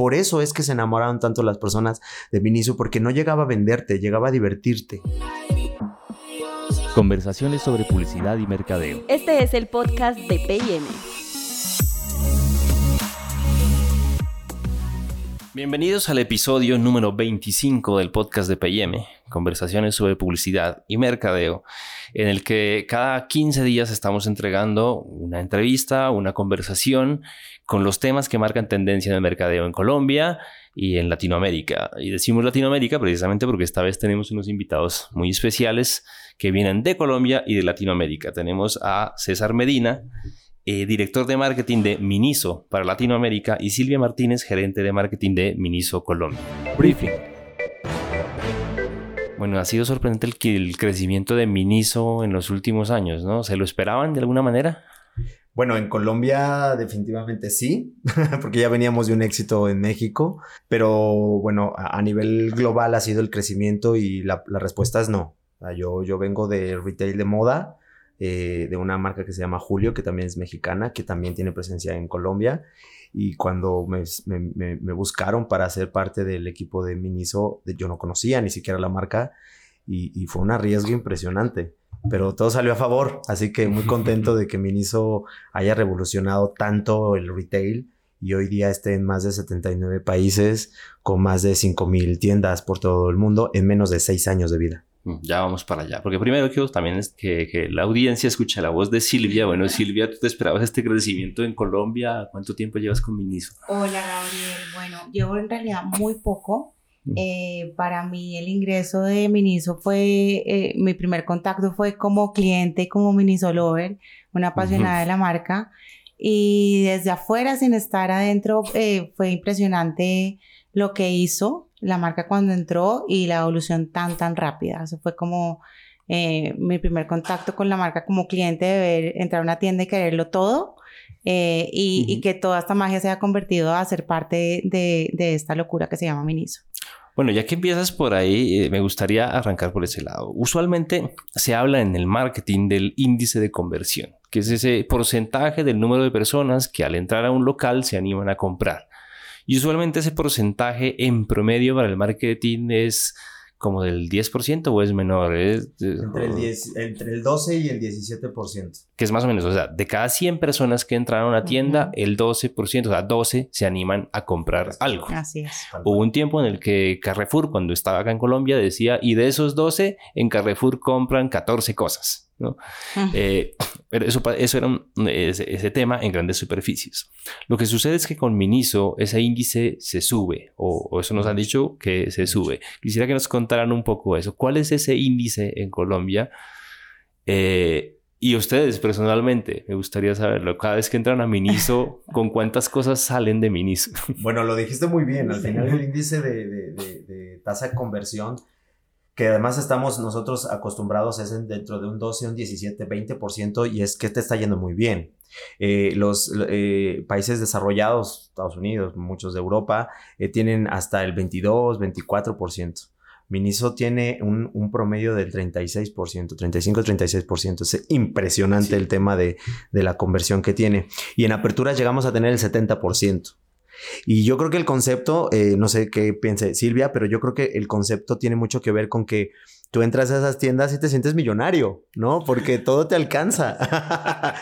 Por eso es que se enamoraron tanto las personas de Miniso, porque no llegaba a venderte, llegaba a divertirte. Conversaciones sobre publicidad y mercadeo. Este es el podcast de PM. Bienvenidos al episodio número 25 del podcast de PM, conversaciones sobre publicidad y mercadeo, en el que cada 15 días estamos entregando una entrevista, una conversación con los temas que marcan tendencia en el mercadeo en Colombia y en Latinoamérica. Y decimos Latinoamérica precisamente porque esta vez tenemos unos invitados muy especiales que vienen de Colombia y de Latinoamérica. Tenemos a César Medina, eh, director de marketing de Miniso para Latinoamérica, y Silvia Martínez, gerente de marketing de Miniso Colombia. Briefing. Bueno, ha sido sorprendente el, el crecimiento de Miniso en los últimos años, ¿no? ¿Se lo esperaban de alguna manera? Bueno, en Colombia definitivamente sí, porque ya veníamos de un éxito en México, pero bueno, a, nivel global ha sido el crecimiento y la, la respuesta es no. Yo, yo vengo de retail de moda, eh, de una marca que se llama Julio, que también es mexicana, que también tiene presencia en Colombia. Y cuando me, me, me, buscaron para ser parte del equipo de Miniso, yo no conocía ni siquiera la marca y, y, fue un arriesgo impresionante. Pero todo salió a favor, así que muy contento de que Miniso haya revolucionado tanto el retail y hoy día esté en más de 79 países con más de 5.000 tiendas por todo el mundo en menos de 6 años de vida. Mm, ya vamos para allá. Porque primero quiero también es que, la audiencia escuche la voz de Silvia. Bueno, Silvia, ¿tú te esperabas este crecimiento en Colombia? ¿Cuánto tiempo llevas con Miniso? Hola, Gabriel. Bueno, llevo en realidad muy poco. Mm. Eh, para mí el ingreso de Miniso fue, eh, mi primer contacto fue como cliente, como Miniso Lover, una apasionada de la marca. Y desde afuera, sin estar adentro, eh, fue impresionante lo que hizo la marca cuando entró y la evolución tan, tan rápida. Eso fue como eh, mi primer contacto con la marca como cliente de ver, entrar a una tienda y quererlo todo. Eh, y, que toda esta magia se haya convertido a ser parte de, de esta locura que se llama Miniso. Bueno, ya que empiezas por ahí, eh, me gustaría arrancar por ese lado. Usualmente se habla en el marketing del índice de conversión, que es ese porcentaje del número de personas que al entrar a un local se animan a comprar. Y usualmente ese porcentaje en promedio para el marketing es como del 10% o es menor? entre, el entre el 12 y el 17%. Que es más o menos, o sea, de cada 100 personas que entran a una tienda, el 12%, o sea, 12 se animan a comprar algo. Así es. Hubo un tiempo en el que Carrefour, cuando estaba acá en Colombia, decía, y de esos 12, en Carrefour compran 14 cosas. ¿No? Eh, pero eso, eso era ese, tema en grandes superficies. Lo que sucede es que con Miniso ese índice se sube, o, eso nos han dicho que se sube. Quisiera que nos contaran un poco eso. ¿Cuál es ese índice en Colombia? Eh, y ustedes personalmente, me gustaría saberlo. Cada vez que entran a Miniso, ¿con cuántas cosas salen de Miniso? Bueno, lo dijiste muy bien. Al final el índice de, de tasa de conversión que además estamos nosotros acostumbrados es dentro de un 12, un 17, 20% y es que te está yendo muy bien. Eh, los eh, países desarrollados, Estados Unidos, muchos de Europa, eh, tienen hasta el 22, 24%. Miniso tiene un, promedio del 36%, 35-36%. Es impresionante el tema de, de, la conversión que tiene. Y en apertura llegamos a tener el 70%. Y yo creo que el concepto, eh, no sé qué piense Silvia, pero yo creo que el concepto tiene mucho que ver con que tú entras a esas tiendas y te sientes millonario, ¿no? Porque todo te alcanza.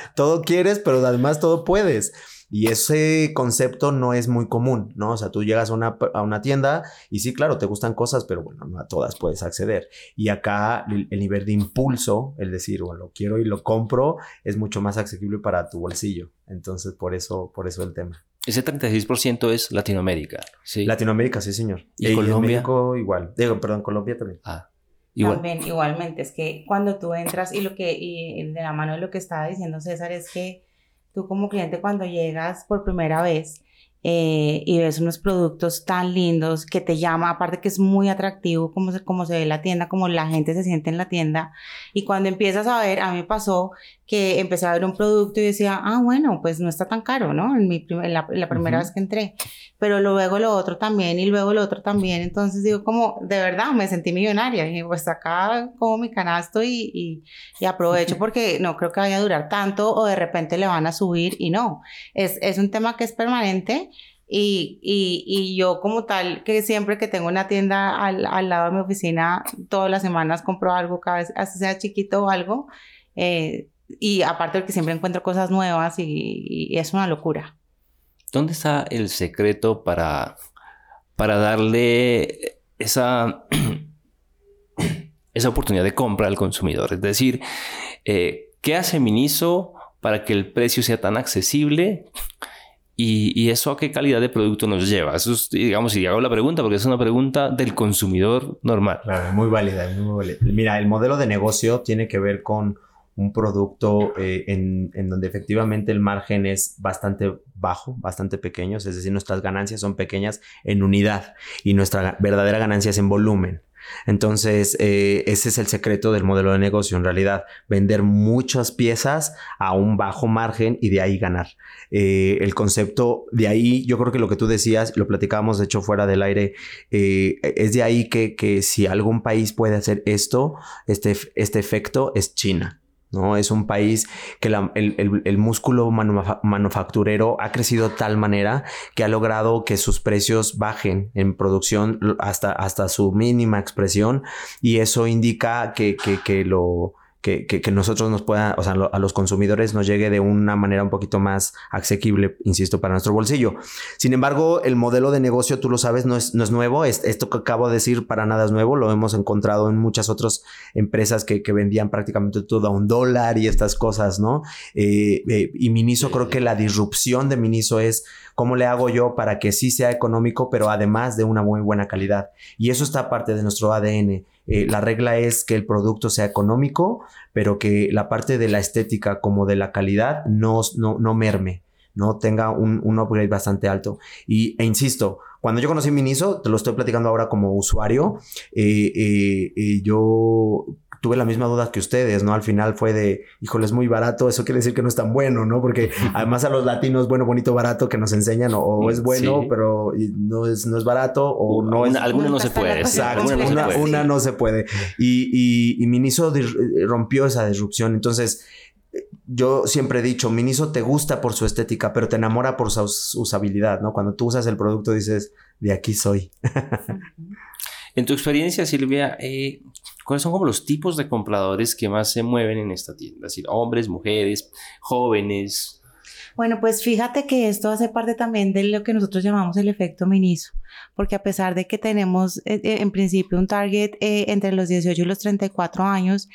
todo quieres, pero además todo puedes. Y ese concepto no es muy común, ¿no? O sea, tú llegas a una, a una tienda y sí, claro, te gustan cosas, pero bueno, no a todas puedes acceder. Y acá el, el nivel de impulso, el decir, bueno, lo quiero y lo compro, es mucho más accesible para tu bolsillo. Entonces, por eso, por eso el tema. Ese 36% es Latinoamérica, ¿sí? Latinoamérica, sí, señor. ¿Y Colombia? México igual. Digo, perdón, Colombia también. Ah, igual. También, igualmente, es que cuando tú entras y lo que, y de la mano de lo que estaba diciendo César, es que tú como cliente cuando llegas por primera vez eh, y ves unos productos tan lindos que te llama, aparte que es muy atractivo como se, como se ve la tienda, como la gente se siente en la tienda, y cuando empiezas a ver, a mí pasó que empecé a ver un producto y decía, ah, bueno, pues no está tan caro, ¿no? En, mi en la, en la primera Ujú. vez que entré, pero luego lo otro también y luego lo otro también, entonces digo como, de verdad, me sentí millonaria, y dije, pues acá como mi canasto y, y, y aprovecho porque no creo que vaya a durar tanto o de repente le van a subir y no, es, es un tema que es permanente y, y, yo como tal, que siempre que tengo una tienda al, al lado de mi oficina, todas las semanas compro algo, cada vez, así sea chiquito o algo, eh, y aparte porque siempre encuentro cosas nuevas y, y es una locura. ¿Dónde está el secreto para, para darle esa, esa oportunidad de compra al consumidor? Es decir, eh, ¿qué hace Miniso para que el precio sea tan accesible? Y, y eso a qué calidad de producto nos lleva? Eso es, digamos, si hago la pregunta, porque es una pregunta del consumidor normal. Claro, muy válida, muy válida. Mira, el modelo de negocio tiene que ver con un producto eh, en donde efectivamente el margen es bastante bajo, bastante pequeño, es decir, nuestras ganancias son pequeñas en unidad y nuestra verdadera ganancia es en volumen. Entonces, eh, ese es el secreto del modelo de negocio, en realidad, vender muchas piezas a un bajo margen y de ahí ganar. Eh, el concepto, de ahí, yo creo que lo que tú decías, lo platicábamos de hecho fuera del aire, eh, es de ahí que, que si algún país puede hacer esto, este, este efecto es China. ¿No? Es un país que el, el- el músculo manufa- manufacturero ha crecido de tal manera que ha logrado que sus precios bajen en producción hasta, hasta su mínima expresión y eso indica que, que- que lo... Que, que- que nosotros nos pueda, o sea, lo- a los consumidores nos llegue de una manera un poquito más asequible, insisto, para nuestro bolsillo. Sin embargo, el modelo de negocio, tú lo sabes, no es, no es nuevo. Es- esto que acabo de decir para nada es nuevo. Lo hemos encontrado en muchas otras empresas que, que vendían prácticamente todo a un dólar y estas cosas, ¿no? Eh, eh, y Miniso, creo que la disrupción de Miniso es cómo le hago yo para que sí sea económico, pero además de una muy buena calidad. Y eso está parte de nuestro ADN. Eh, la regla es que el producto sea económico, pero que la parte de la estética como de la calidad no, no, no merme no tenga un, un upgrade bastante alto. Y, e insisto, cuando yo conocí Miniso, te lo estoy platicando ahora como usuario, eh, eh, yo tuve la misma duda que ustedes, ¿no? Al final fue de, híjole, es muy barato, eso quiere decir que no es tan bueno, ¿no? Porque además a los latinos, bueno, bonito, barato, que nos enseñan, o, o es bueno, Sí. pero no es, no es barato, o no es... Una- alguna no se puede. Exacto, alguna no se una, no se puede. Y, y, y Miniso dir- rompió esa disrupción. Entonces, eh, yo siempre he dicho, Miniso te gusta por su estética, pero te enamora por su us- usabilidad, ¿no? Cuando tú usas el producto dices, de aquí soy. En tu experiencia, Silvia, eh, ¿cuáles son como los tipos de compradores que más se mueven en esta tienda? Es decir, hombres, mujeres, jóvenes. Bueno, pues fíjate que esto hace parte también de lo que nosotros llamamos el efecto Miniso, porque a pesar de que tenemos eh, eh, en principio un target eh, entre los 18 y los 34 años,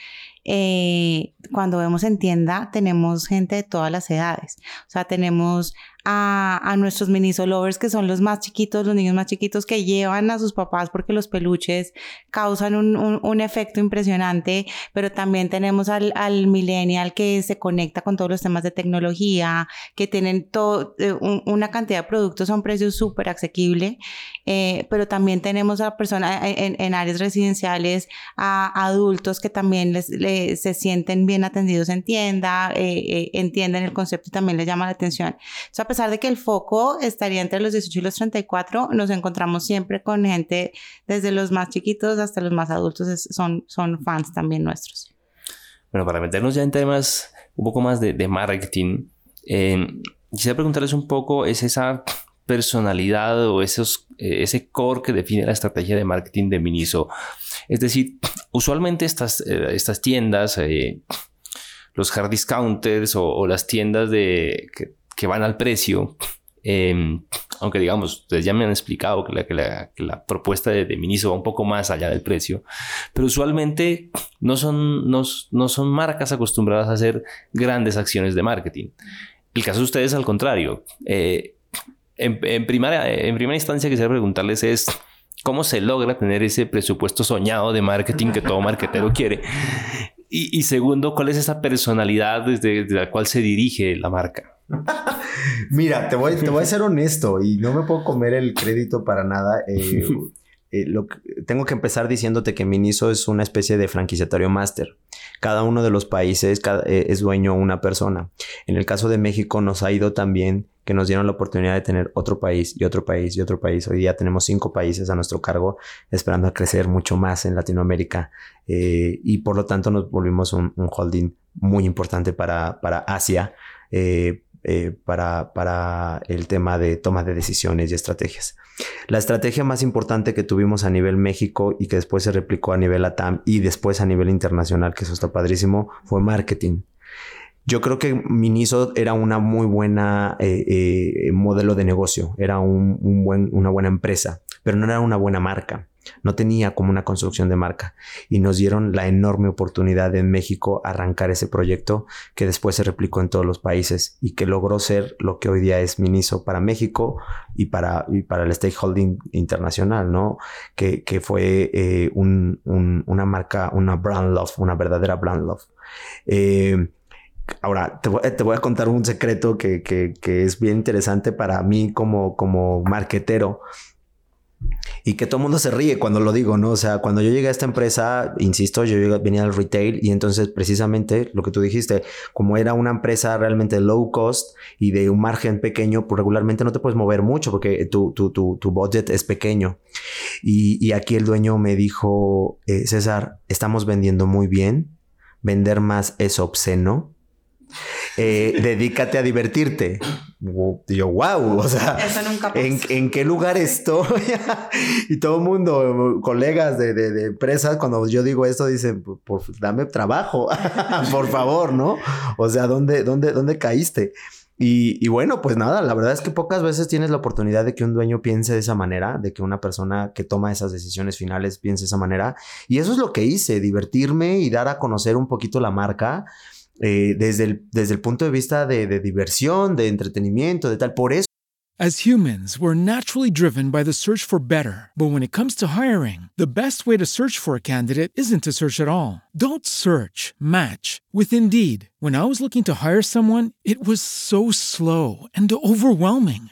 cuando vemos en tienda tenemos gente de todas las edades, o sea, tenemos a, a nuestros Miniso lovers que son los más chiquitos, los niños más chiquitos que llevan a sus papás porque los peluches causan un, un- un efecto impresionante, pero también tenemos al, al millennial que se conecta con todos los temas de tecnología, que tienen todo, eh, un- una cantidad de productos a un precio súper asequible, eh, pero también tenemos a personas en, en áreas residenciales, a adultos que también les, le- se sienten bien atendidos en tienda, eh, eh, entienden el concepto y también les llama la atención. O sea, pesar de que el foco estaría entre los 18 y los 34, nos encontramos siempre con gente desde los más chiquitos hasta los más adultos, es- son, son fans también nuestros. Bueno, para meternos ya en temas un poco más de, de marketing, eh, quisiera preguntarles un poco, ¿es esa personalidad o esos, eh, ese core que define la estrategia de marketing de Miniso? Es decir, usualmente estas, eh, estas tiendas, eh, los hard discounters o, o las tiendas de, que, que van al precio, em, aunque digamos, ustedes ya me han explicado que la, propuesta de, de, Miniso va un poco más allá del precio, pero usualmente no son, no, son marcas acostumbradas a hacer grandes acciones de marketing. El caso de ustedes al contrario. Eh, en, en, primera, en primera instancia quisiera preguntarles es cómo se logra tener ese presupuesto soñado de marketing que todo marketero quiere. Y, segundo, ¿cuál es esa personalidad desde, la cual se dirige la marca? Mira, te voy, te voy a ser honesto y no me puedo comer el crédito para nada. Eh, eh, lo tengo que empezar diciéndote que Miniso es una especie de franquiciatario máster. Cada uno de los países eh, es dueño una persona. En el caso de México nos ha ido también que nos dieron la oportunidad de tener otro país y otro país y otro país. Hoy día tenemos cinco países a nuestro cargo, esperando a crecer mucho más en Latinoamérica eh, y por lo tanto nos volvimos un, holding muy importante para, para Asia. Eh, para, para el tema de toma de decisiones y estrategias. La estrategia más importante que tuvimos a nivel México y que después se replicó a nivel ATAM y después a nivel internacional, que eso está padrísimo, fue marketing. Yo creo que Miniso era una muy buena eh, eh, modelo de negocio, era un, buen, una buena empresa, pero no era una buena marca no tenía como una construcción de marca y nos dieron la enorme oportunidad en México arrancar ese proyecto que después se replicó en todos los países y que logró ser lo que hoy día es Miniso para México y para, para el stakeholding internacional, ¿no? Que, fue eh, una marca, una brand love, una verdadera brand love. Eh, ahora, te voy, a contar un secreto que, es bien interesante para mí como, como marquetero y que todo el mundo se ríe cuando lo digo, ¿no? O sea, cuando yo llegué a esta empresa, insisto, yo venía al retail y entonces precisamente lo que tú dijiste, como era una empresa realmente low cost y de un margen pequeño, pues regularmente no te puedes mover mucho porque tu, tu, tu, tu budget es pequeño. Y, y, aquí el dueño me dijo, eh, César, estamos vendiendo muy bien, vender más es obsceno eh, dedícate a divertirte. Y yo, wow, o sea, ¿en, qué lugar estoy? y todo el mundo, colegas de, de, empresas, cuando yo digo esto, dicen, por, dame trabajo, por favor, ¿no? O sea, ¿dónde, dónde, dónde caíste? Y, y, bueno, pues nada, la verdad es que pocas veces tienes la oportunidad de que un dueño piense de esa manera, de que una persona que toma esas decisiones finales piense de esa manera. Y eso es lo que hice, divertirme y dar a conocer un poquito la marca eh, desde, el, desde el punto de vista de, de diversión, de entretenimiento, de tal. Por eso. As humans, we're naturally driven by the search for better. But when it comes to hiring, the best way to search for a candidate isn't to search at all. Don't search, match with Indeed. When I was looking to hire someone, it was so slow and overwhelming.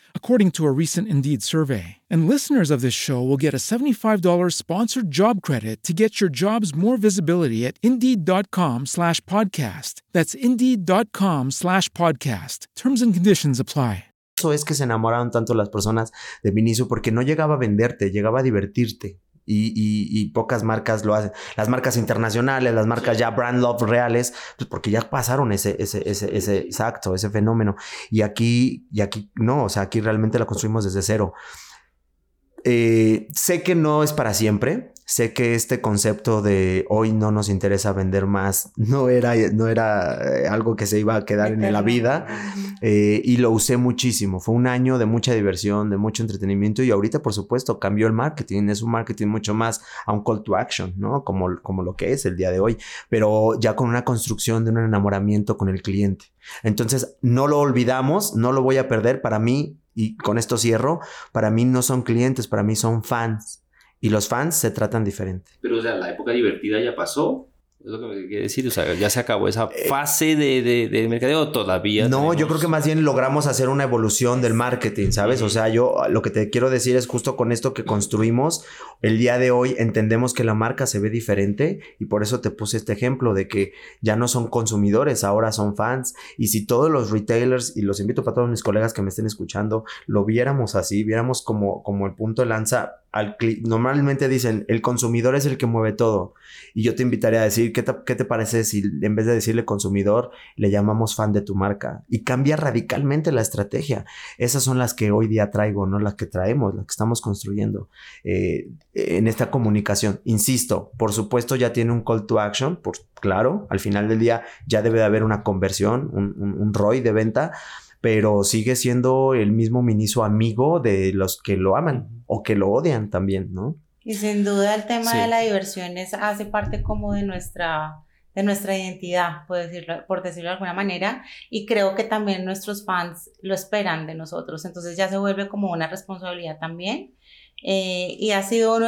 according to a recent Indeed survey. And listeners of this show will get a $75 sponsored job credit to get your jobs more visibility at Indeed.com slash podcast. That's Indeed.com slash podcast. Terms and conditions apply. Eso es que se enamoraron tanto las personas de Vinicio porque no llegaba a venderte, llegaba a divertirte. Y, pocas marcas lo hacen. Las marcas internacionales, las marcas ya brand love reales, pues porque ya pasaron ese, ese, ese, ese exacto, ese fenómeno. Y aquí, y aquí no, o sea, aquí realmente la construimos desde cero. Eh, sé que no es para siempre. Sé que este concepto de hoy no nos interesa vender más no era, no era eh, algo que se iba a quedar en la vida eh, y lo usé muchísimo. Fue un año de mucha diversión, de mucho entretenimiento y ahorita, por supuesto, cambió el marketing. Es un marketing mucho más a un call to action, ¿no? Como, como lo que es el día de hoy, pero ya con una construcción de un enamoramiento con el cliente. Entonces, no lo olvidamos, no lo voy a perder. Para mí, y con esto cierro, para mí no son clientes, para mí son fans. Y los fans se tratan diferente. Pero, o sea, la época divertida ya pasó. Es lo que me quiere decir, o sea, ya se acabó esa fase de, de, de mercadeo todavía. No, tenemos- yo creo que más bien logramos hacer una evolución del marketing, ¿sabes? O sea, yo lo que te quiero decir es justo con esto que construimos, el día de hoy entendemos que la marca se ve diferente y por eso te puse este ejemplo de que ya no son consumidores, ahora son fans. Y si todos los retailers, y los invito para todos mis colegas que me estén escuchando, lo viéramos así, viéramos como, como el punto de lanza. Normalmente dicen, el consumidor es el que mueve todo. Y yo te invitaría a decir, ¿qué te, qué te parece si en vez de decirle consumidor, le llamamos fan de tu marca? Y cambia radicalmente la estrategia. Esas son las que hoy día traigo, no las que traemos, las que estamos construyendo eh, en esta comunicación. Insisto, por supuesto ya tiene un call to action, por, claro, al final del día ya debe de haber una conversión, un, un ROI de venta, pero sigue siendo el mismo ministro amigo de los que lo aman o que lo odian también, ¿no? Y sin duda el tema Sí. de la diversión es, hace parte como de nuestra, de nuestra identidad, por decirlo, por decirlo de alguna manera, y creo que también nuestros fans lo esperan de nosotros, entonces ya se vuelve como una responsabilidad también. Eh, y ha sido uno,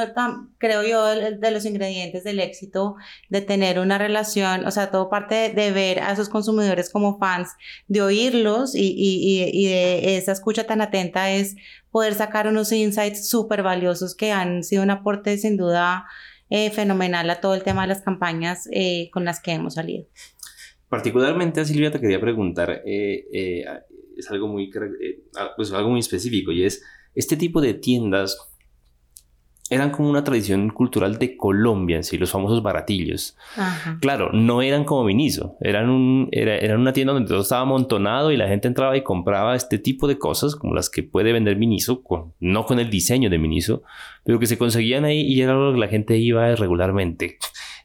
creo yo, de, los ingredientes del éxito de tener una relación, o sea, todo parte de, ver a esos consumidores como fans, de oírlos y, y, y, de esa escucha tan atenta es poder sacar unos insights súper valiosos que han sido un aporte sin duda eh, fenomenal a todo el tema de las campañas eh, con las que hemos salido. Particularmente a Silvia te quería preguntar, eh, eh, es algo muy, eh, pues algo muy específico y es, este tipo de tiendas eran como una tradición cultural de Colombia en sí, los famosos baratillos. Ajá. Claro, no eran como Miniso, eran, un, era, eran una tienda donde todo estaba amontonado y la gente entraba y compraba este tipo de cosas, como las que puede vender Miniso, con, no con el diseño de Miniso, pero que se conseguían ahí y era lo que la gente iba regularmente.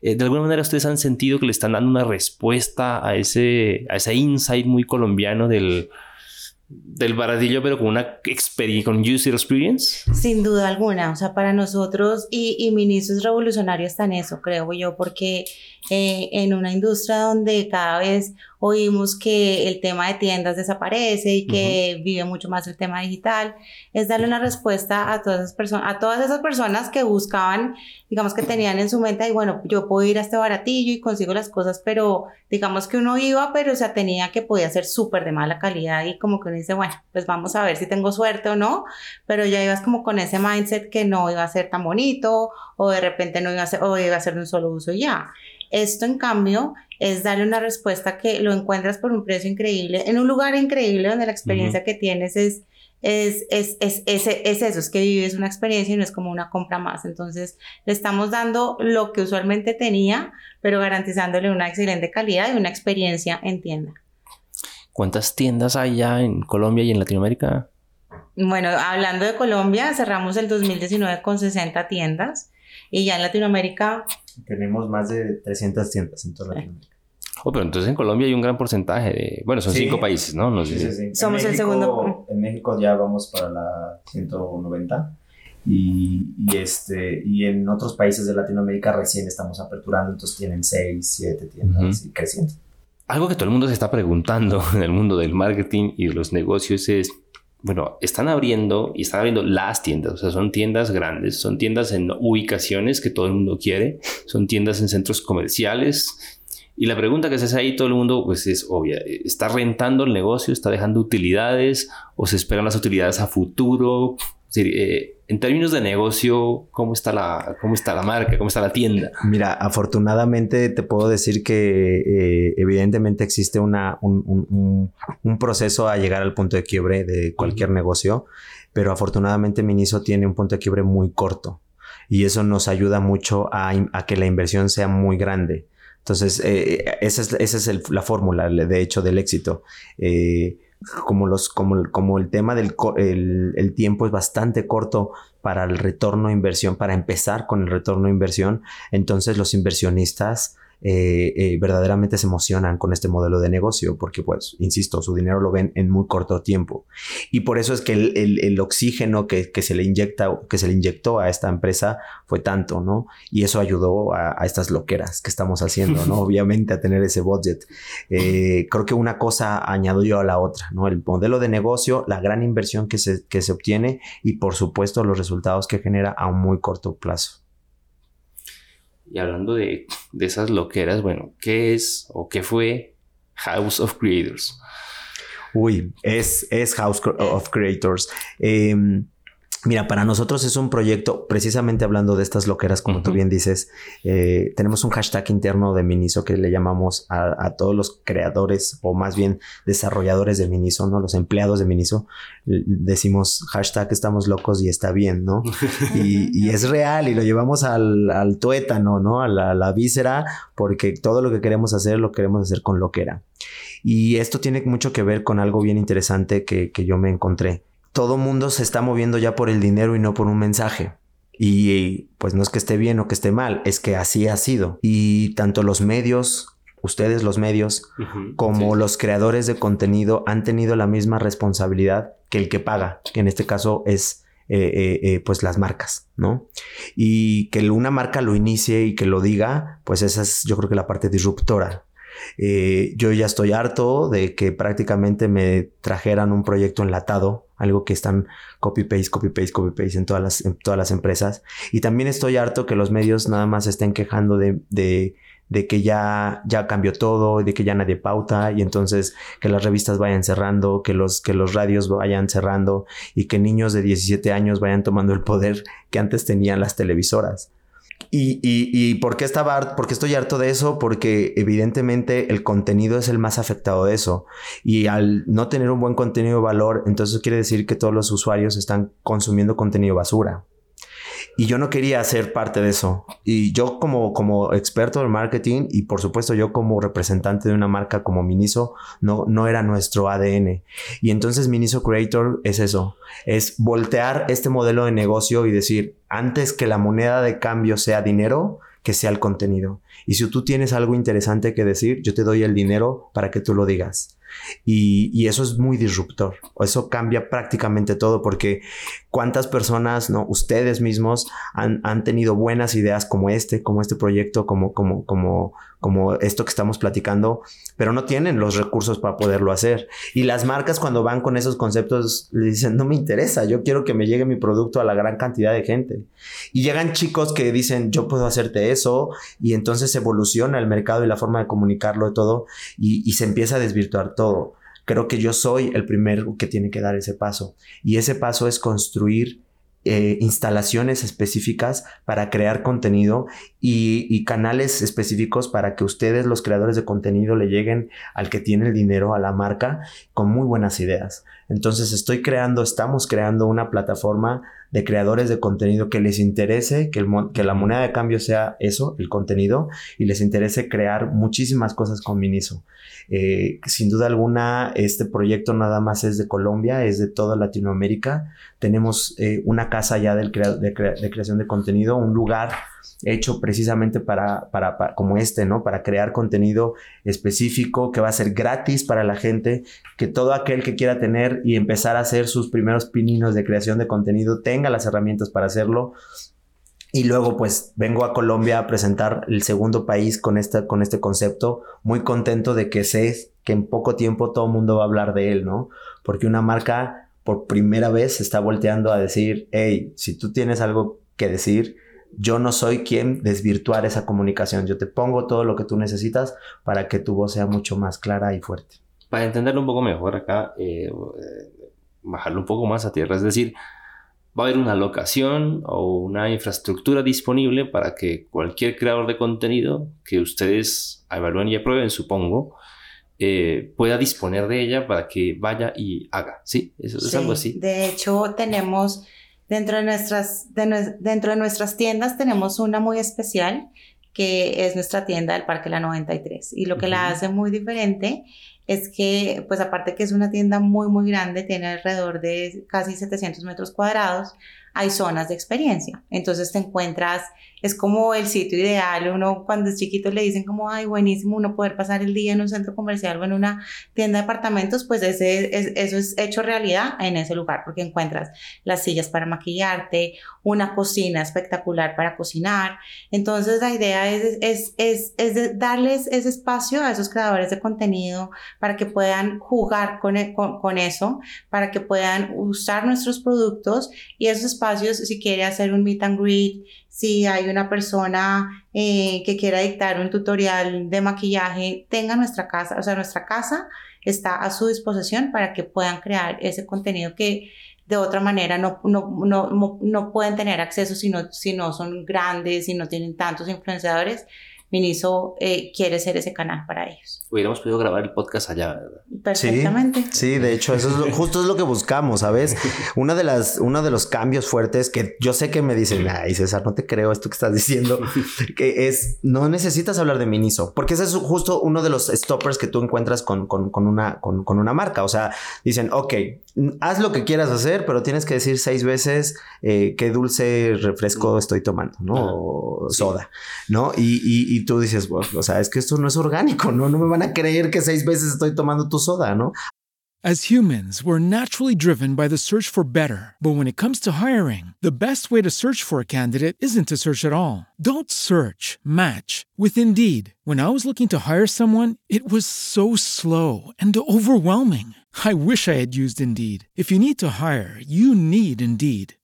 Eh, de alguna manera ustedes han sentido que le están dando una respuesta a ese, a ese insight muy colombiano del, del baratillo, pero con una experiencia, con user experience. Sin duda alguna, o sea, para nosotros y, y Miniso es revolucionario está en eso, creo yo, porque eh, en una industria donde cada vez oímos que el tema de tiendas desaparece y que vive mucho más el tema digital, es darle una respuesta a todas esas personas, a todas esas personas que buscaban, digamos que tenían en su mente, y bueno, yo puedo ir a este baratillo y consigo las cosas, pero digamos que uno iba, pero o sea, tenía que podía ser súper de mala calidad y como que uno dice, bueno, pues vamos a ver si tengo suerte o no, pero ya ibas como con ese mindset que no iba a ser tan bonito o de repente no iba a ser, o iba a ser de un solo uso y ya. Esto, en cambio, es darle una respuesta que lo encuentras por un precio increíble, en un lugar increíble donde la experiencia que tienes es, es, es, es, es, es eso, es que vives una experiencia y no es como una compra más. Entonces, le estamos dando lo que usualmente tenía, pero garantizándole una excelente calidad y una experiencia en tienda. ¿Cuántas tiendas hay ya en Colombia y en Latinoamérica? Bueno, hablando de Colombia, cerramos el 2019 con 60 tiendas y ya en Latinoamérica Tenemos más de 300 tiendas en toda Latinoamérica. Oh, pero entonces en Colombia hay un gran porcentaje de... Bueno, son Sí. cinco países, ¿no? Nos Sí, sí, Somos el México- segundo. En México ya vamos para la 190. Y, y este, y en otros países de Latinoamérica recién estamos aperturando, entonces tienen 6, 7 tiendas y creciendo. Algo que todo el mundo se está preguntando en el mundo del marketing y de los negocios es, bueno, están abriendo y están abriendo las tiendas, o sea, son tiendas grandes, son tiendas en ubicaciones que todo el mundo quiere, son tiendas en centros comerciales. Y la pregunta que se hace ahí todo el mundo, pues es obvia, ¿está rentando el negocio? ¿Está dejando utilidades? ¿O se esperan las utilidades a futuro? Decir, eh, en términos de negocio, ¿cómo está, la, ¿cómo está la marca? ¿Cómo está la tienda? Mira, afortunadamente te puedo decir que eh, evidentemente existe una, un, un- un- un proceso a llegar al punto de quiebre de cualquier negocio, pero afortunadamente Miniso tiene un punto de quiebre muy corto y eso nos ayuda mucho a, que la inversión sea muy grande. Entonces, eh, esa es, esa es el- la fórmula, de hecho, del éxito. Eh, como, los, como, el- como el tema del el, el tiempo es bastante corto para el retorno de inversión, para empezar con el retorno de inversión, entonces los inversionistas eh, eh, verdaderamente se emocionan con este modelo de negocio porque, pues, insisto, su dinero lo ven en muy corto tiempo. Y por eso es que el, el- el oxígeno que, que se le inyecta, que se le inyectó a esta empresa fue tanto, ¿no? Y eso ayudó a, a estas loqueras que estamos haciendo, ¿no? Obviamente a tener ese budget. Eh, creo que una cosa añadió a la otra, ¿no? El modelo de negocio, la gran inversión que se, que se obtiene y, por supuesto, los resultados que genera a un muy corto plazo. Y hablando de, de esas loqueras, bueno, ¿qué es o qué fue House of Creators? Uy, es, es House of Creators. Em, Mira, para nosotros es un proyecto, precisamente hablando de estas loqueras, como tú bien dices, eh, tenemos un hashtag interno de Miniso que le llamamos a, todos los creadores o más bien desarrolladores de Miniso, ¿no? Los empleados de Miniso. Decimos hashtag estamos locos y está bien, ¿no? y, es real y lo llevamos al, tuétano, ¿no? A la, víscera, porque todo lo que queremos hacer lo queremos hacer con loquera. Y esto tiene mucho que ver con algo bien interesante que, que yo me encontré todo mundo se está moviendo ya por el dinero y no por un mensaje. Y pues no es que esté bien o que esté mal, es que así ha sido. Y tanto los medios, ustedes los medios, como los creadores de contenido han tenido la misma responsabilidad que el que paga, que en este caso es eh, eh, eh, pues las marcas, ¿no? Y que una marca lo inicie y que lo diga, pues esa es yo creo que la parte disruptora eh, yo ya estoy harto de que prácticamente me trajeran un proyecto enlatado, algo que están copy paste, copy paste, copy paste en todas las, en todas las empresas. Y también estoy harto que los medios nada más estén quejando de, de, de que ya, ya cambió todo, de que ya nadie pauta y entonces que las revistas vayan cerrando, que los, que los radios vayan cerrando y que niños de 17 años vayan tomando el poder que antes tenían las televisoras. Y, y, y ¿por qué estaba porque estoy harto de eso? Porque evidentemente el contenido es el más afectado de eso. Y al no tener un buen contenido de valor, entonces quiere decir que todos los usuarios están consumiendo contenido basura. Y yo no quería ser parte de eso. Y yo como, como experto del marketing y por supuesto yo como representante de una marca como Miniso, no, no era nuestro ADN. Y entonces Miniso Creator es eso, es voltear este modelo de negocio y decir, antes que la moneda de cambio sea dinero, que sea el contenido. Y si tú tienes algo interesante que decir, yo te doy el dinero para que tú lo digas. Y, eso es muy disruptor. Eso cambia prácticamente todo porque cuántas personas, ¿no? Ustedes mismos han, han, tenido buenas ideas como este, como este proyecto, como, como, como, como esto que estamos platicando, pero no tienen los recursos para poderlo hacer. Y las marcas cuando van con esos conceptos le dicen, no me interesa, yo quiero que me llegue mi producto a la gran cantidad de gente. Y llegan chicos que dicen, yo puedo hacerte eso, y entonces evoluciona el mercado y la forma de comunicarlo y todo, y, y se empieza a desvirtuar todo. Creo que yo soy el primero que tiene que dar ese paso. Y ese paso es construir eh, instalaciones específicas para crear contenido y, canales específicos para que ustedes, los creadores de contenido, le lleguen al que tiene el dinero, a la marca, con muy buenas ideas. Entonces estoy creando, estamos creando una plataforma de creadores de contenido que les interese, que, que la moneda de cambio sea eso, el contenido, y les interese crear muchísimas cosas con Miniso. Eh, sin duda alguna, este proyecto nada más es de Colombia, es de toda Latinoamérica. Tenemos eh, una casa ya del de, creación de contenido, un lugar hecho precisamente para, para, como este, ¿no? Para crear contenido específico que va a ser gratis para la gente, que todo aquel que quiera tener y empezar a hacer sus primeros pininos de creación de contenido tenga las herramientas para hacerlo. Y luego pues vengo a Colombia a presentar el segundo país con, esta, con este concepto, muy contento de que sé que en poco tiempo todo el mundo va a hablar de él, ¿no? Porque una marca por primera vez está volteando a decir, hey, si tú tienes algo que decir, yo no soy quien desvirtuar esa comunicación, yo te pongo todo lo que tú necesitas para que tu voz sea mucho más clara y fuerte. Para entenderlo un poco mejor acá, eh, eh, bajarlo un poco más a tierra, es decir, va a haber una locación o una infraestructura disponible para que cualquier creador de contenido que ustedes evalúen y aprueben, supongo, eh, pueda disponer de ella para que vaya y haga. ¿Sí? Eso es algo así. De hecho, tenemos dentro de nuestras, dentro de nuestras tiendas, tenemos una muy especial que es nuestra tienda del Parque La 93. Y lo que la hace muy diferente es que, pues aparte que es una tienda muy, muy grande, tiene alrededor de casi 700 metros cuadrados, hay zonas de experiencia. Entonces te encuentras, es como el sitio ideal. Uno cuando es chiquito le dicen como, ay, buenísimo, uno poder pasar el día en un centro comercial o en una tienda de apartamentos, pues ese, eso es hecho realidad en ese lugar, porque encuentras las sillas para maquillarte, una cocina espectacular para cocinar. Entonces la idea es, es, es, es darles ese espacio a esos creadores de contenido para que puedan jugar con, e, con, con eso, para que puedan usar nuestros productos y esos espacios, si quiere hacer un meet and greet, si hay una persona eh, que quiera dictar un tutorial de maquillaje, tenga nuestra casa, o sea, nuestra casa está a su disposición para que puedan crear ese contenido que de otra manera no, no, no, no pueden tener acceso si no, si no son grandes, si no tienen tantos influenciadores. Miniso eh, quiere ser ese canal para ellos. Hubiéramos podido grabar el podcast allá, ¿verdad? Perfectamente. Sí, sí de hecho, eso es justo es lo que buscamos, ¿sabes? Una de las, uno de los cambios fuertes que yo sé que me dicen, ay, César, no te creo esto que estás diciendo, que es, no necesitas hablar de Miniso, porque ese es justo uno de los stoppers que tú encuentras con, con, con una, con, con, una marca. O sea, dicen, ok, haz lo que quieras hacer, pero tienes que decir seis veces eh, qué dulce refresco estoy tomando, ¿no? O soda, ¿no? Y, y, y tú dices, o sea, es que esto no es orgánico, ¿no? No me van a creer que seis veces estoy tomando tu soda, ¿no? As humans, we're naturally driven by the search for better. But when it comes to hiring, the best way to search for a candidate isn't to search at all. Don't search, match with Indeed. When I was looking to hire someone, it was so slow and overwhelming. I wish I had used Indeed. If you need to hire, you need Indeed.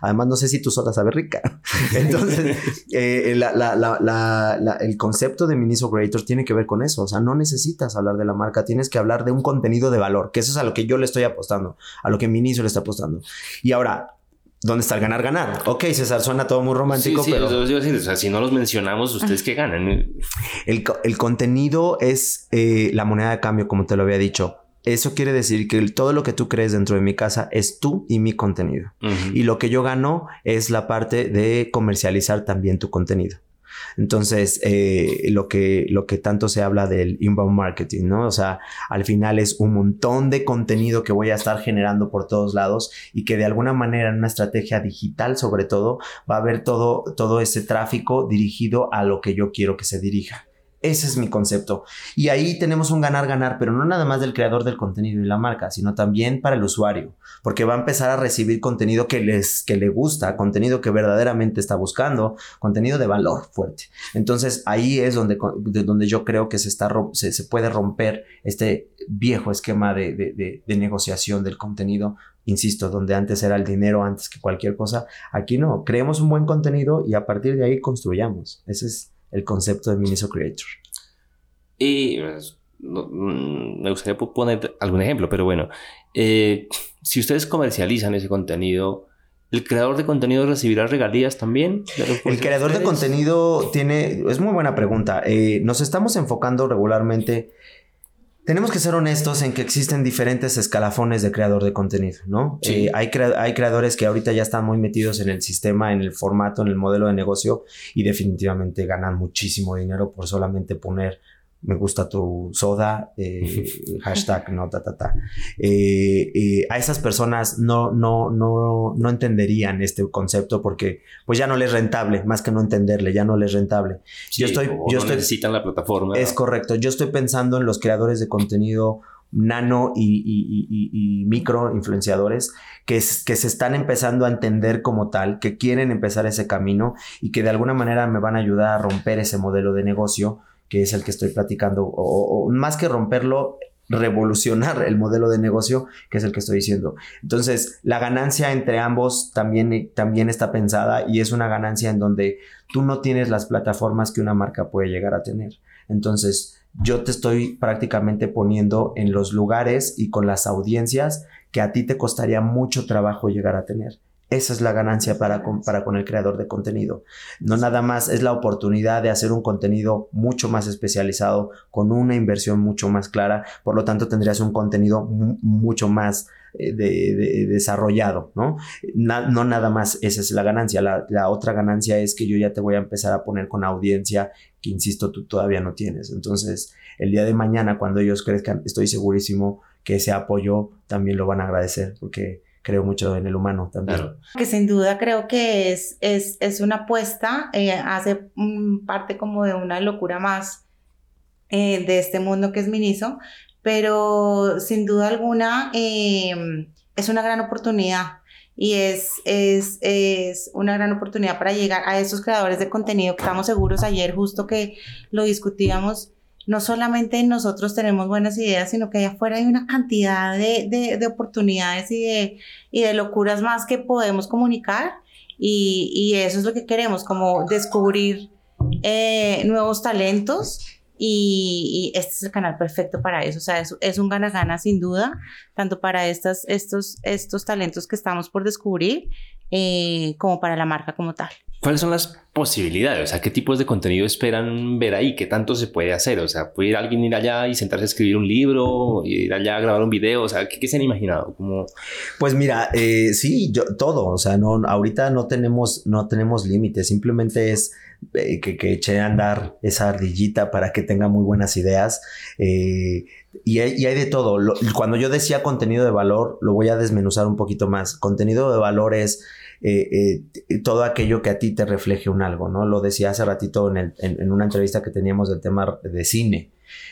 Además, no sé si tu soda sabe rica. Entonces, eh, la, la, la, el concepto de Miniso Creator tiene que ver con eso. O sea, no necesitas hablar de la marca, tienes que hablar de un contenido de valor, que eso es a lo que yo le estoy apostando, a lo que Miniso le está apostando. Y ahora, ¿Dónde está el ganar-ganar? Ok, César, suena todo muy romántico, sí, sí, pero... Yo decir, o sea, si no los mencionamos, ¿ustedes qué ganan? El, el contenido es eh, la moneda de cambio, como te lo había dicho. Eso quiere decir que todo lo que tú crees dentro de mi casa es tú y mi contenido. Uh -huh. Y lo que yo gano es la parte de comercializar también tu contenido. Entonces, eh, lo, que, lo que tanto se habla del inbound marketing, ¿no? O sea, al final es un montón de contenido que voy a estar generando por todos lados y que de alguna manera en una estrategia digital, sobre todo, va a haber todo, todo ese tráfico dirigido a lo que yo quiero que se dirija. Ese es mi concepto. Y ahí tenemos un ganar-ganar, pero no nada más del creador del contenido y la marca, sino también para el usuario, porque va a empezar a recibir contenido que, les, que le gusta, contenido que verdaderamente está buscando, contenido de valor fuerte. Entonces ahí es donde, de donde yo creo que se, está, se, se puede romper este viejo esquema de, de, de, de negociación del contenido insisto, donde antes era el dinero antes que cualquier cosa, aquí no, creemos un buen contenido y a partir de ahí construyamos. Ese es el concepto de Miniso Creator. Y pues, no, me gustaría poner algún ejemplo, pero bueno, eh, si ustedes comercializan ese contenido, ¿el creador de contenido recibirá regalías también? El creador de contenido tiene, es muy buena pregunta. Eh, nos estamos enfocando regularmente tenemos que ser honestos en que existen diferentes escalafones de creador de contenido, ¿no? Sí. Eh, hay, hay, creadores que ahorita ya están muy metidos en el sistema, en el formato, en el modelo de negocio y definitivamente ganan muchísimo dinero por solamente poner me gusta tu soda, eh, hashtag no ta ta ta. Eh, eh, a esas personas no, no, no, no entenderían este concepto porque pues ya no les es rentable, más que no entenderle, ya no les es rentable. Sí, yo estoy, yo no estoy, necesitan la plataforma. Es correcto, yo estoy pensando en los creadores de contenido nano y, y, y, y, micro influenciadores que, es, que se están empezando a entender como tal, que quieren empezar ese camino y que de alguna manera me van a ayudar a romper ese modelo de negocio que es el que estoy platicando, o, o, más que romperlo, revolucionar el modelo de negocio, que es el que estoy diciendo. Entonces, la ganancia entre ambos también, también está pensada y es una ganancia en donde tú no tienes las plataformas que una marca puede llegar a tener. Entonces, yo te estoy prácticamente poniendo en los lugares y con las audiencias que a ti te costaría mucho trabajo llegar a tener. Esa es la ganancia para con, el creador de contenido. No nada más es la oportunidad de hacer un contenido mucho más especializado, con una inversión mucho más clara, por lo tanto tendrías un contenido mucho más eh, de, desarrollado, ¿no? no nada más esa es la ganancia, la, otra ganancia es que yo ya te voy a empezar a poner con audiencia que, insisto, tú todavía no tienes. Entonces, el día de mañana, cuando ellos crezcan, estoy segurísimo que ese apoyo también lo van a agradecer, porque creo mucho en el humano también. Que sin duda creo que es, es, es una apuesta, eh, hace parte como de una locura más eh, de este mundo que es Miniso, pero sin duda alguna em, es una gran oportunidad y es, es, es, una gran oportunidad para llegar a esos creadores de contenido que estamos seguros ayer justo que lo discutíamos no solamente nosotros tenemos buenas ideas, sino que allá afuera hay una cantidad de, de, oportunidades y de, y de locuras más que podemos comunicar y, y eso es lo que queremos, como descubrir eh, nuevos talentos y, este es el canal perfecto para eso. O sea, es, es un gana-gana sin duda, tanto para estas, estos, estos talentos que estamos por descubrir eh, como para la marca como tal. ¿Cuáles son las posibilidades? O sea, ¿qué tipos de contenido esperan ver ahí? ¿Qué tanto se puede hacer? O sea, ¿puede ir alguien ir allá y sentarse a escribir un libro? ¿Ir allá a grabar un video? O sea, ¿qué, se han imaginado? Pues mira, eh, sí, yo, todo. O sea, no, ahorita no tenemos, no tenemos límites. Simplemente es eh, que, eche a andar esa ardillita para que tenga muy buenas ideas. Eh, y, hay, de todo. cuando yo decía contenido de valor, lo voy a desmenuzar un poquito más. Contenido de valor es eh, eh, todo aquello que a ti te refleje un algo, ¿no? Lo decía hace ratito en, en una entrevista que teníamos del tema de cine.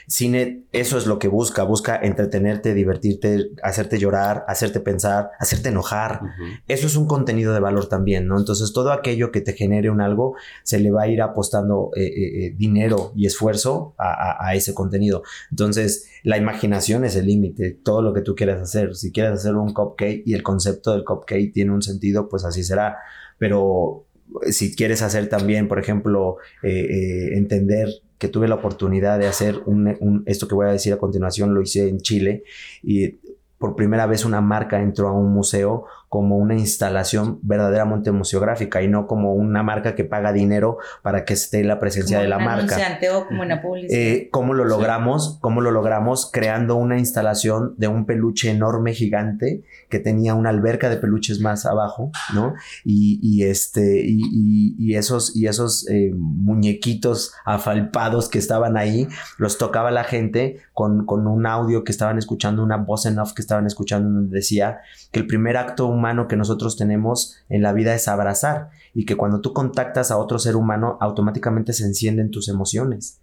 Cine, eso es lo que busca, busca entretenerte, divertirte, hacerte llorar, hacerte pensar, hacerte enojar. Eso es un contenido de valor también, ¿no? Entonces todo aquello que te genere un algo, se le va a ir apostando eh, eh, eh, dinero y esfuerzo a, ese contenido. Entonces la imaginación es el límite, todo lo que tú quieras hacer. Si quieres hacer un cupcake y el concepto del cupcake tiene un sentido, pues así será. Pero si quieres hacer también, por ejemplo, entender que tuve la oportunidad de hacer un, esto que voy a decir a continuación, lo hice en Chile y por primera vez una marca entró a un museo como una instalación verdaderamente museográfica y no como una marca que paga dinero para que esté la presencia de la marca. O como una publicidad. Eh, ¿Cómo lo logramos? ¿Cómo lo logramos? Creando una instalación de un peluche enorme, gigante, que tenía una alberca de peluches más abajo, ¿no? Y, este, y, esos, y esos eh, muñequitos afalpados que estaban ahí, los tocaba la gente con, con un audio que estaban escuchando, una voz en off que estaban escuchando, donde decía que el primer acto humano que nosotros tenemos en la vida es abrazar y que cuando tú contactas a otro ser humano automáticamente se encienden tus emociones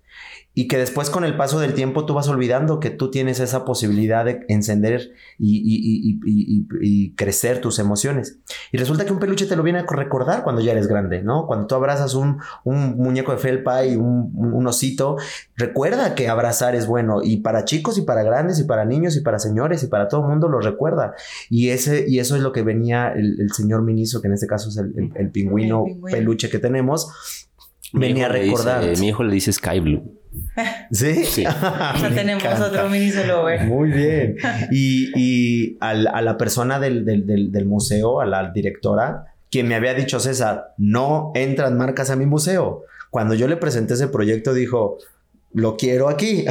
y que después con el paso del tiempo tú vas olvidando que tú tienes esa posibilidad de encender y, crecer tus emociones. Y resulta que un peluche te lo viene a recordar cuando ya eres grande, ¿no? Cuando tú abrazas un, muñeco de felpa y un, osito, recuerda que abrazar es bueno y para chicos y para grandes y para niños y para señores y para todo el mundo lo recuerda. Y, ese, y eso es lo que venía el, señor Miniso, que en este caso es el, pingüino, peluche que tenemos, venía a recordar. mi hijo le dice Sky Blue. ¿Sí? sí. ya tenemos otro mini solover. Muy bien. Y, y a la persona del, del, del, museo, a la directora, quien me había dicho, César, no entran marcas a mi museo. Cuando yo le presenté ese proyecto, dijo, lo quiero aquí.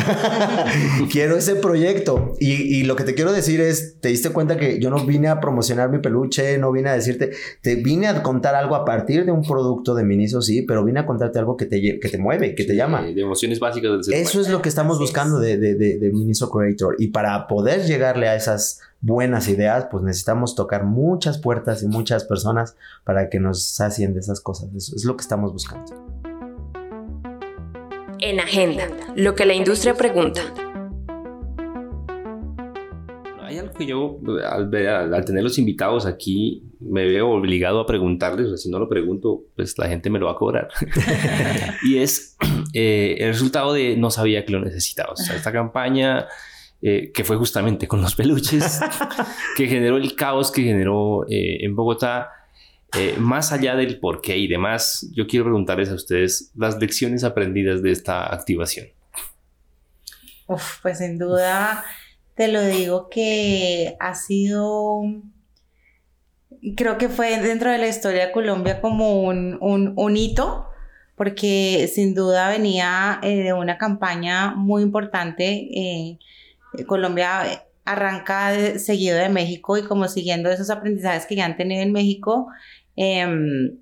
quiero ese proyecto. Y, lo que te quiero decir es, te diste cuenta que yo no vine a promocionar mi peluche, no vine a decirte, te vine a contar algo a partir de un producto de Miniso, sí, pero vine a contarte algo que te, que te mueve, que te llama. De emociones básicas del ser Eso es lo que estamos buscando de, de, de, Miniso Creator. Y para poder llegarle a esas buenas ideas, pues necesitamos tocar muchas puertas y muchas personas para que nos sacien de esas cosas. Eso es lo que estamos buscando. En Agenda, lo que la industria pregunta. Hay algo que yo, al, tener los invitados aquí, me veo obligado a preguntarles, si no lo pregunto, pues la gente me lo va a cobrar. y es eh, el resultado de no sabía que lo necesitaba. Esta campaña eh, que fue justamente con los peluches, que generó el caos que generó eh, en Bogotá eh, más allá del por qué y demás, yo quiero preguntarles a ustedes las lecciones aprendidas de esta activación. Pues sin duda te lo digo que ha sido, creo que fue dentro de la historia de Colombia como un, un, hito, porque sin duda venía eh, de una campaña muy importante. Eh, Colombia arranca seguido de México y como siguiendo esos aprendizajes que ya han tenido en México. Em,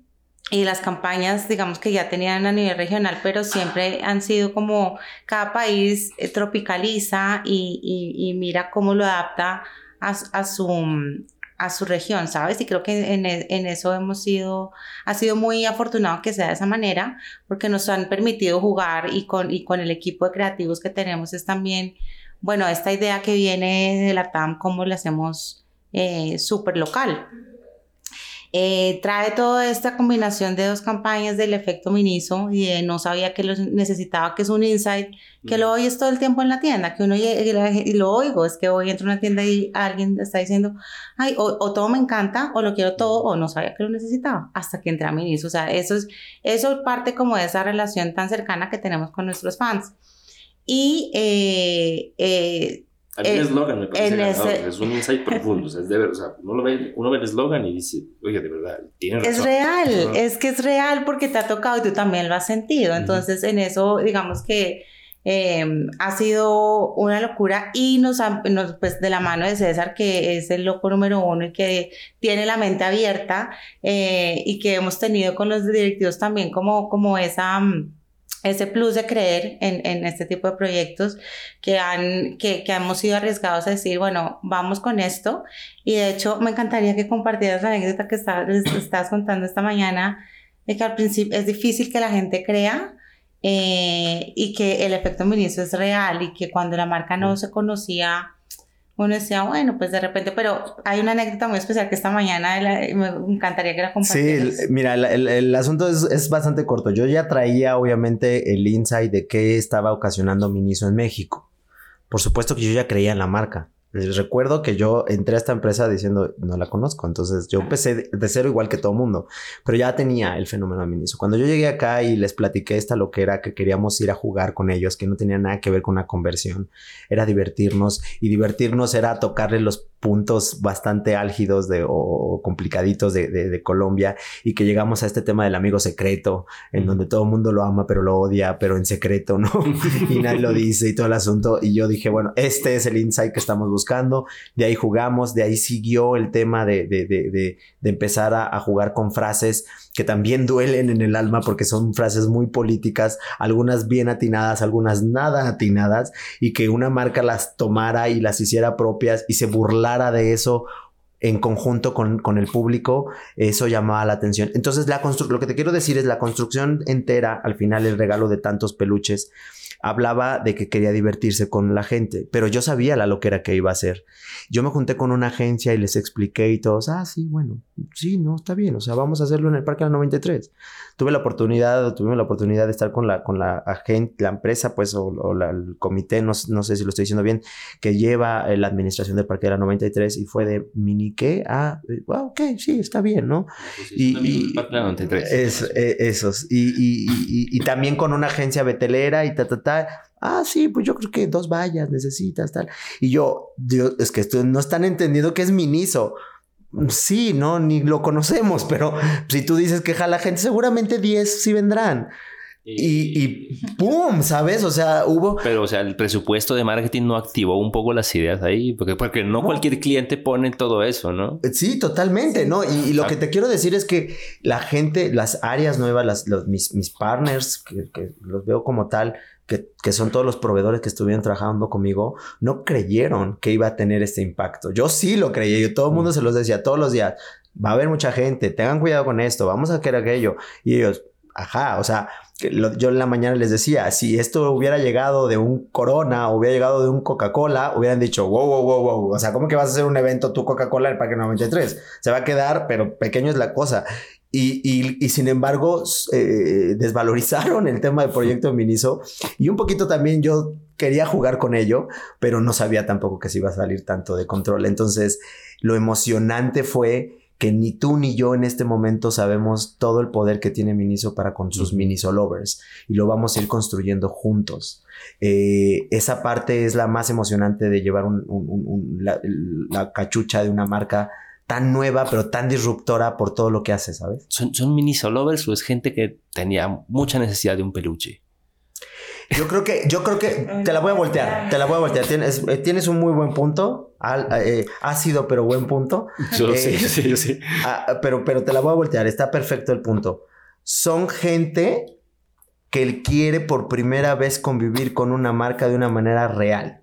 y las campañas, digamos que ya tenían a nivel regional, pero siempre han sido como cada país eh, tropicaliza y, mira cómo lo adapta a, su- a su, región, ¿sabes? Y creo que en, e- en eso hemos sido, ha sido muy afortunado que sea de esa manera, porque nos han permitido jugar y con, y con el equipo de creativos que tenemos es también, bueno, esta idea que viene de la TAM, cómo la hacemos eh, súper local. Eh, trae toda esta combinación de dos campañas del efecto Miniso y de no sabía que lo necesitaba, que es un insight, que lo oyes todo el tiempo en la tienda, que uno y lo oigo, es que hoy entro a una tienda y alguien está diciendo, ay, o, o todo me encanta, o lo quiero todo, o no sabía que lo necesitaba, hasta que entré a Miniso. O sea, eso es, eso parte como de esa relación tan cercana que tenemos con nuestros fans. Y eh, eh, A mí el Eh, eslogan me parece ganador, ese- es un insight profundo, o sea, es de ver, o sea, uno, lo ve, uno ve el eslogan y dice, oye, de verdad, tiene razón. Es real, es que es real porque te ha tocado y tú también lo has sentido. Entonces, en eso, digamos que eh, ha sido una locura y nos, ha- nos, pues de la mano de César, que es el loco número uno y que tiene la mente abierta eh, y que hemos tenido con los directivos también como, como esa... mm, ese plus de creer en, en este tipo de proyectos que, han, que, que hemos sido arriesgados a decir, bueno, vamos con esto. Y de hecho, me encantaría que compartieras la anécdota que estabas, les estabas contando esta mañana, de que al principio es difícil que la gente crea eh, y que el efecto ministro es real y que cuando la marca no se conocía, uno decía, bueno, pues de repente, pero hay una anécdota muy especial que esta mañana la- me encantaría que la Sí, compartieras. el- mira, el, el- el asunto es, es bastante corto. Yo ya traía obviamente el insight de qué estaba ocasionando Miniso en México. Por supuesto que yo ya creía en la marca. Les recuerdo que yo entré a esta empresa diciendo, no la conozco, entonces yo empecé de, cero igual que todo mundo, pero ya tenía el fenómeno de Miniso. Cuando yo llegué acá y les platiqué esta lo que era que queríamos ir a jugar con ellos, que no tenía nada que ver con una conversión, era divertirnos y divertirnos era tocarle los puntos bastante álgidos de, o complicaditos de, de- de Colombia y que llegamos a este tema del amigo secreto, en donde todo el mundo lo ama pero lo odia, pero en secreto, ¿no? y nadie lo dice y todo el asunto. Y yo dije, bueno, este es el insight que estamos buscando. De ahí jugamos, de ahí siguió el tema de, de, de, de- de empezar a, a jugar con frases que también duelen en el alma porque son frases muy políticas, algunas bien atinadas, algunas nada atinadas, y que una marca las tomara y las hiciera propias y se burlara de eso en conjunto con, con el público, eso llamaba la atención. Entonces, la lo que te quiero decir es la construcción entera, al final el regalo de tantos peluches, hablaba de que quería divertirse con la gente, pero yo sabía la loquera que iba a hacer. Yo me junté con una agencia y les expliqué y todos, ah, sí, bueno, sí, no, está bien, o sea, vamos a hacerlo en el Parque de la 93. Tuve la oportunidad, tuvimos la oportunidad de estar con la, con la agente, la empresa, pues, o, o la- el comité, no, no sé si lo estoy diciendo bien, que lleva eh, la administración del Parque de la 93 y fue de mini qué, ah, eh, ah, ok, sí, está bien, ¿no? Y, y- es- eh, esos. Y, y- y- y también con una agencia betelera y ta, ta, ta. Ah, sí, pues yo creo que dos vallas necesitas, tal. Y yo, Dios, es que esto no están entendiendo que es Miniso. Sí, no, ni lo conocemos, pero si tú dices que jala gente, seguramente 10 sí vendrán. Y, y ¡pum! ¿Sabes? O sea, hubo... Pero, o sea, el presupuesto de marketing no activó un poco las ideas ahí, porque, porque no, cualquier cliente pone todo eso, ¿no? Sí, totalmente, ¿no? Y, y lo que te quiero decir es que la gente, las áreas nuevas, las, los- mis, mis partners, que, que los veo como tal, que, que son todos los proveedores que estuvieron trabajando conmigo, no creyeron que iba a tener este impacto. Yo sí lo creía, yo todo el mundo se los decía todos los días, va a haber mucha gente, tengan cuidado con esto, vamos a hacer aquello. Y ellos, ajá, o sea, lo- yo en la mañana les decía, si esto hubiera llegado de un Corona o hubiera llegado de un Coca-Cola, hubieran dicho, wow, wow, wow, wow, o sea, ¿cómo que vas a hacer un evento tú Coca-Cola en el Parque 93? Se va a quedar, pero pequeño es la cosa. Y, y- y sin embargo, eh, desvalorizaron el tema del proyecto Miniso y un poquito también yo quería jugar con ello, pero no sabía tampoco que se iba a salir tanto de control. Entonces, lo emocionante fue que ni tú ni yo en este momento sabemos todo el poder que tiene Miniso para con sus Miniso lovers y lo vamos a ir construyendo juntos. Eh, esa parte es la más emocionante de llevar la, cachucha de una marca tan nueva pero tan disruptora por todo lo que hace, ¿sabes? ¿Son, son Miniso lovers o es gente que tenía mucha necesidad de un peluche? Yo creo que, yo creo que te la voy a voltear, te la voy a voltear. Tienes, eh, tienes un muy buen punto, eh, ácido pero buen punto. Yo lo sé, yo sé, yo sé. Ah, pero, pero te la voy a voltear, está perfecto el punto. Son gente que quiere por primera vez convivir con una marca de una manera real.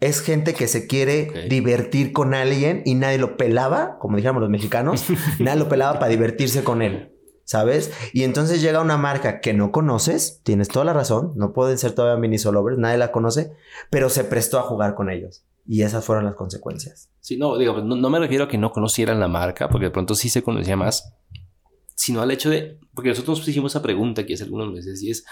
Es gente que se quiere divertir con alguien y nadie lo pelaba, como dijéramos los mexicanos, nadie lo pelaba para divertirse con él. ¿sabes? Y entonces llega una marca que no conoces, tienes toda la razón, no pueden ser todavía mini solovers, nadie la conoce, pero se prestó a jugar con ellos. Y esas fueron las consecuencias. Sí, no, digo, no, me refiero a que no conocieran la marca, porque de pronto sí se conocía más, sino al hecho de, porque nosotros hicimos esa pregunta que hace algunos meses y es,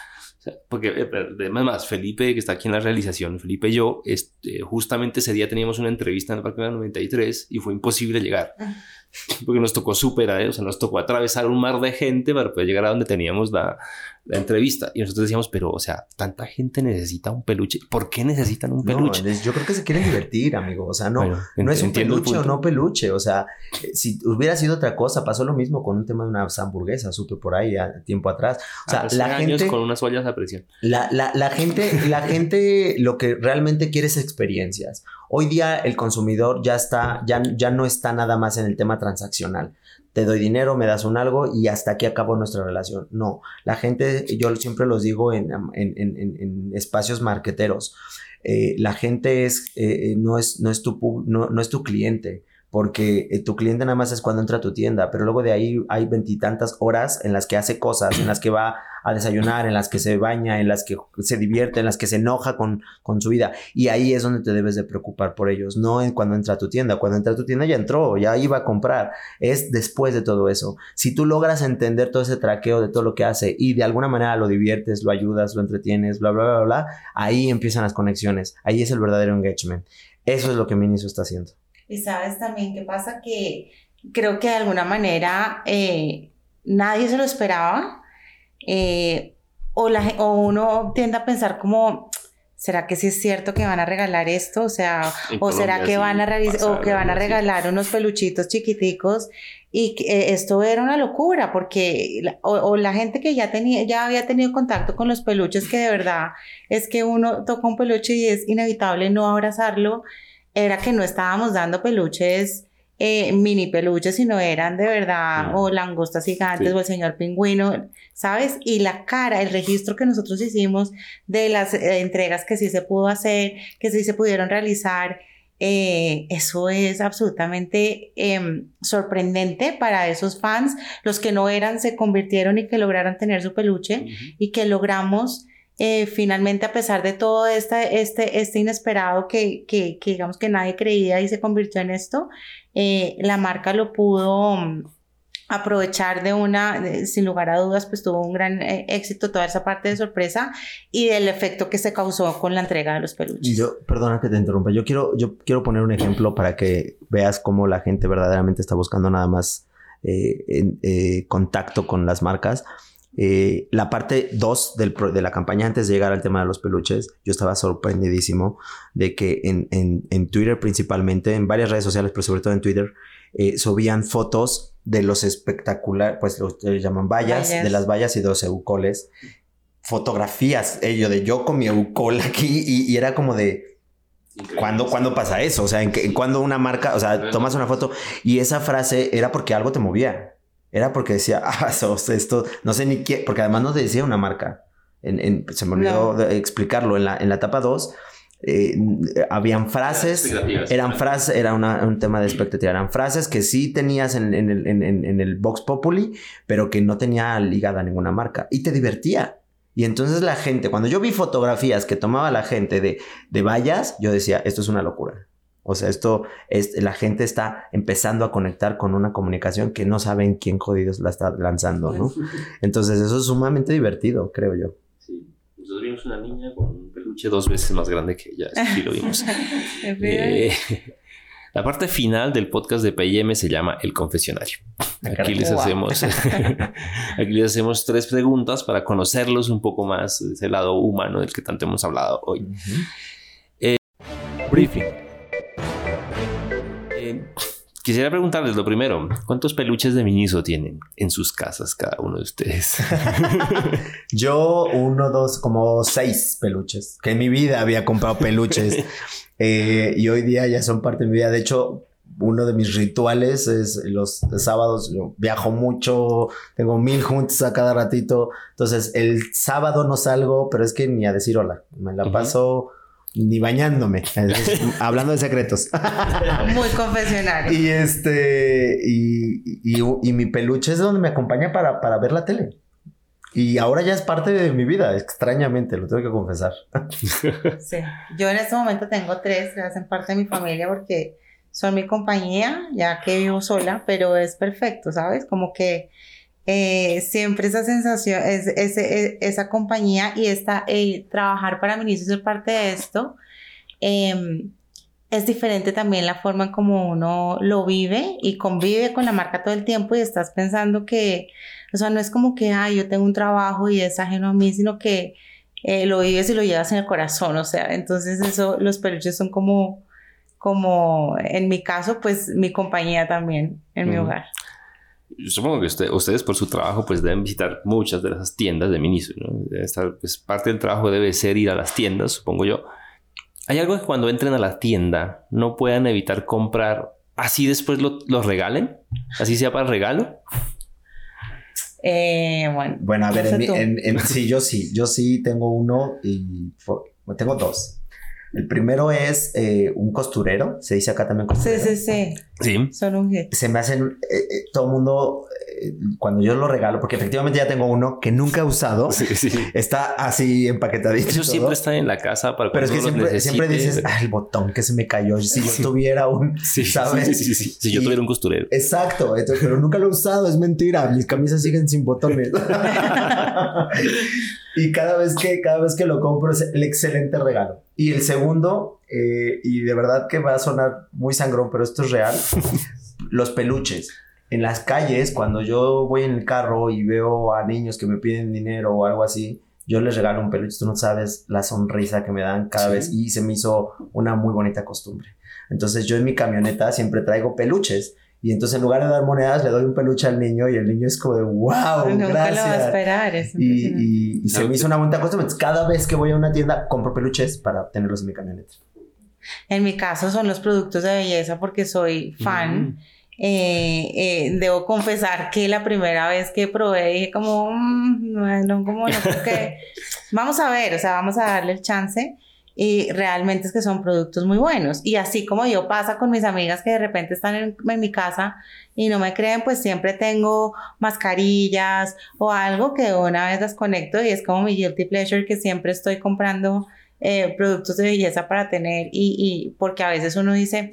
porque eh, además Felipe que está aquí en la realización, Felipe y yo, este, justamente ese día teníamos una entrevista en el Parque de la 93 y fue imposible llegar porque nos tocó superar, ¿eh? o sea, nos tocó atravesar un mar de gente para poder llegar a donde teníamos la, la entrevista. Y nosotros decíamos, pero, o sea, tanta gente necesita un peluche. ¿Por qué necesitan un peluche? yo creo que se quieren divertir, amigo. O sea, no, no es un peluche o no peluche. O sea, si hubiera sido otra cosa, pasó lo mismo con un tema de unas hamburguesas, supe por ahí a, tiempo atrás. O sea, la gente. con unas ollas a presión. La, la, la gente, la gente lo que realmente quiere es experiencias. Hoy día el consumidor ya está, ya, ya no está nada más en el tema transaccional te doy dinero, me das un algo y hasta aquí acabó nuestra relación. No, la gente, yo siempre los digo en, espacios marqueteros, eh, la gente es, eh, no, es, no, es tu, no, no es tu cliente porque eh, tu cliente nada más es cuando entra a tu tienda, pero luego de ahí hay veintitantas horas en las que hace cosas, en las que va a desayunar, en las que se baña, en las que se divierte, en las que se enoja con, con su vida. Y ahí es donde te debes de preocupar por ellos, no en cuando entra a tu tienda. Cuando entra a tu tienda ya entró, ya iba a comprar. Es después de todo eso. Si tú logras entender todo ese traqueo de todo lo que hace y de alguna manera lo diviertes, lo ayudas, lo entretienes, bla, bla, bla, bla, ahí empiezan las conexiones. Ahí es el verdadero engagement. Eso es lo que Miniso está haciendo. Y sabes también qué pasa que creo que de alguna manera eh, nadie se lo esperaba eh, o, la, o uno tiende a pensar como, ¿será que sí es cierto que van a regalar esto? O sea, o será que van a o que van a regalar unos peluchitos chiquiticos y eh, esto era una locura porque o, la gente que ya tenía ya había tenido contacto con los peluches que de verdad es que uno toca un peluche y es inevitable no abrazarlo era que no estábamos dando peluches, eh, mini peluches, sino eran de verdad o langostas gigantes o el señor pingüino, ¿sabes? Y la cara, el registro que nosotros hicimos de las eh, entregas que sí se pudo hacer, que sí se pudieron realizar, eh, eso es absolutamente em, sorprendente para esos fans. Los que no eran se convirtieron y que lograron tener su peluche y que logramos eh, finalmente, a pesar de todo este, este, este inesperado que, que, digamos que nadie creía y se convirtió en esto, eh, la marca lo pudo mm, aprovechar de una, sin lugar a dudas, pues tuvo un gran eh, éxito toda esa parte de sorpresa y del efecto que se causó con la entrega de los peluches. Yo, perdona que te interrumpa, yo quiero, yo quiero poner un ejemplo para que veas cómo la gente verdaderamente está buscando nada más contacto con las marcas. Eh, la parte 2 de la campaña, antes de llegar al tema de los peluches, yo estaba sorprendidísimo de que en, Twitter principalmente, en varias redes sociales, pero sobre todo en Twitter, eh, subían fotos de los espectaculares, pues lo llaman vallas, de las vallas y de los eucoles, fotografías, ello de yo con mi eucol aquí y, era como de... ¿Cuándo, ¿Cuándo, pasa eso? O sea, en, que, cuando una marca, o sea, tomas una foto y esa frase era porque algo te movía era porque decía, ah, esto, no sé ni qué, porque además no decía una marca. En, se me olvidó explicarlo. En la, en la etapa 2, eh, habían frases, eran frases, era un tema de expectativa, eran frases que sí tenías en, el, en, el Vox Populi, pero que no tenía ligada a ninguna marca y te divertía. Y entonces la gente, cuando yo vi fotografías que tomaba la gente de, de vallas, yo decía, esto es una locura. O sea, esto es, la gente está empezando a conectar con una comunicación que no saben quién jodidos la está lanzando, ¿no? Entonces, eso es sumamente divertido, creo yo. Sí. Nosotros vimos una niña con un peluche dos veces más grande que ella, sí lo vimos. eh, La parte final del podcast de PM se llama El Confesionario. Aquí les, hacemos, aquí les hacemos tres preguntas para conocerlos un poco más, ese lado humano del que tanto hemos hablado hoy. Briefing. Eh, quisiera preguntarles lo primero, ¿cuántos peluches de Miniso tienen en sus casas cada uno de ustedes? Yo, uno, dos, como seis peluches. Que en mi vida había comprado peluches. Eh, y hoy día ya son parte de mi vida. De hecho, uno de mis rituales es los sábados. Yo viajo mucho, tengo mil juntas a cada ratito. Entonces, el sábado no salgo, pero es que ni a decir hola. Me la paso ni bañándome. Hablando de secretos. Muy confesionario. Y este, y, y, y mi peluche es donde me acompaña para, para ver la tele. Y ahora ya es parte de mi vida, extrañamente, lo tengo que confesar. Sí. Yo en este momento tengo tres que hacen parte de mi familia porque son mi compañía, ya que vivo sola, pero es perfecto, ¿sabes? Como que eh, siempre esa sensación, es, e- esa compañía y esta, eh, trabajar para y ser parte de esto, em, es diferente también la forma en como uno lo vive y convive con la marca todo el tiempo y estás pensando que, o sea, no es como que, ay, yo tengo un trabajo y es ajeno a mí, sino que eh, lo vives y lo llevas en el corazón, o sea, entonces eso, los peluches son como, como, en mi caso, pues mi compañía también en mi hogar. Yo Supongo que usted- ustedes por su trabajo pues deben visitar muchas de esas tiendas de Miniso, ¿no? Estar, pues, parte del trabajo debe ser ir a las tiendas, supongo yo. ¿Hay algo que cuando entren a la tienda no puedan evitar comprar así después lo, los regalen? ¿Así sea para regalo? Eh, bueno, Bueno, a ver, en en- en- sí, yo sí, yo sí tengo uno y tengo dos. El primero es eh, un costurero, se dice acá también Sí, costurero. sí, sí, Sí. son un hit. Se me hacen, eh, eh, todo el mundo, eh, cuando yo lo regalo, porque efectivamente ya tengo uno que nunca he usado, Sí, sí. está así empaquetadito. Eso siempre está en la casa para Pero es que siempre, siempre dices, ah, el botón que se me cayó. Si yo tuviera un, Sí, sí, ¿sabes? sí, sí, sí. Si yo tuviera un costurero. Exacto, entonces, pero nunca lo he usado, es mentira. Mis camisas siguen sin botones. y cada vez que cada vez que lo compro es el excelente regalo. Y el segundo, eh, y de verdad que va a sonar muy sangrón, pero esto es real, los peluches. En las calles, cuando yo voy en el carro y veo a niños que me piden dinero o algo así, yo les regalo un peluche. Tú no sabes la sonrisa que me dan cada Sí. vez y se me hizo una muy bonita costumbre. Entonces yo en mi camioneta siempre traigo peluches y entonces en lugar de dar monedas le doy un peluche al niño y el niño es como de wow, Nunca lo va a gracias. esperar. Es Y, y- y se me hizo una bonita costumbre. Cada vez que voy a una tienda compro peluches para tenerlos en mi camioneta. En mi caso son los productos de belleza porque soy fan. Mm. Eh, eh, debo confesar que la primera vez que probé dije como, "Mm, no, no, como no, porque vamos a ver, o sea, vamos a darle el chance. Y realmente es que son productos muy buenos. Y así como yo pasa con mis amigas que de repente están en, mi casa y no me creen, pues siempre tengo mascarillas o algo que una vez las conecto y es como mi guilty pleasure que siempre estoy comprando eh, productos de belleza para tener y, y porque a veces uno dice,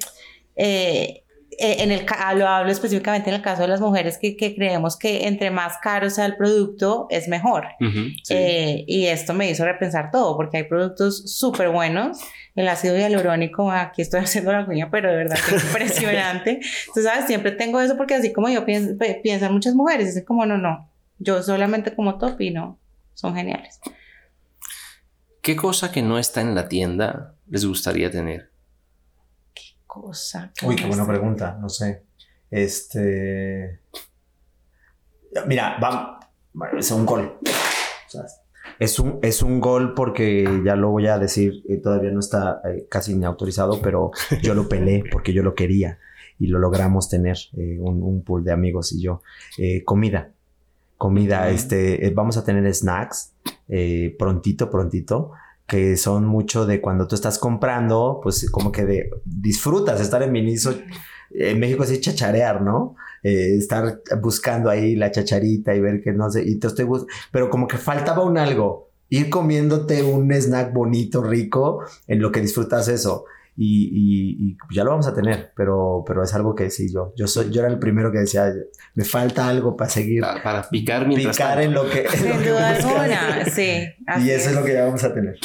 eh, en el, ca- lo hablo específicamente en el caso de las mujeres que, que creemos que entre más caro sea el producto es mejor. Sí. Eh, y esto me hizo repensar todo, porque hay productos súper buenos. El ácido hialurónico, aquí estoy haciendo la cuña, pero de verdad que es impresionante. Tú sabes, siempre tengo eso porque así como yo pienso, piensan muchas mujeres, dicen como no, no, yo solamente como top y no, son geniales. ¿Qué cosa que no está en la tienda les gustaría tener? Cosa. Uy, qué buena pregunta, no sé. Este. Mira, va. bueno, es un gol. O sea, es un, es un gol porque ya lo voy a decir, eh, todavía no está eh, casi ni autorizado, pero yo lo pelé porque yo lo quería y lo logramos tener, eh, un, un pool de amigos y yo. Eh, comida. Comida, este, vamos a tener snacks prontito, prontito que son mucho de cuando tú estás comprando, pues como que de disfrutas estar en Miniso. En México así chacharear, ¿no? Eh, estar buscando ahí la chacharita y ver que no sé, y te estoy pero como que faltaba un algo, ir comiéndote un snack bonito, rico, en lo que disfrutas eso. Y, y- y ya lo vamos a tener, pero, pero es algo que sí, yo, yo soy, yo era el primero que decía, me falta algo para seguir, Para, para picar mientras picar tanto. en lo que, en lo Sin que duda buscas. alguna, sí. así Y eso es lo que ya vamos a tener.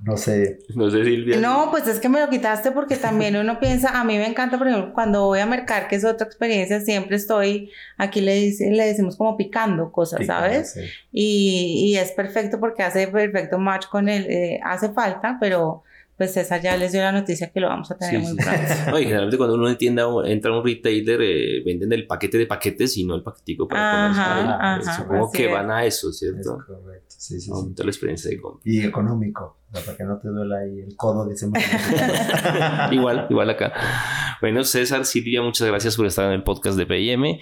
No sé. No sé, Silvia. No, pues es que me lo quitaste porque también uno piensa, a mí me encanta, por ejemplo, cuando voy a mercar, que es otra experiencia, siempre estoy, aquí le, dice, le decimos como picando cosas, ¿sabes? Sí. Y, y es perfecto porque hace perfecto match con él, eh, hace falta, pero pues César ya les dio la noticia que lo vamos a tener Sí, muy sí. pronto. No, y generalmente cuando uno entienda, entra a un retailer, eh, venden el paquete de paquetes y no el paquetico para Ajá, ajá, Supongo así que es. van a eso, Es ¿cierto? correcto. Sí, sí, sí. Aumenta la experiencia de compra. Y económico. Para que no te duela ahí el codo de ese momento. igual, igual acá. Bueno, César, Silvia, muchas gracias por estar en el podcast de PIM.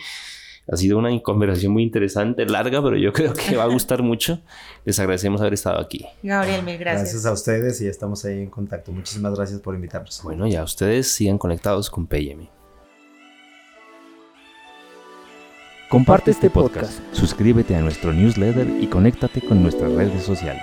Ha sido una conversación muy interesante, larga, pero yo creo que va a gustar mucho. Les agradecemos haber estado aquí. Gabriel, mil gracias. Gracias a ustedes y estamos ahí en contacto. Muchísimas gracias por invitarnos. Bueno, ya ustedes sigan conectados con PIM. Comparte este podcast, suscríbete a nuestro newsletter y conéctate con nuestras redes sociales.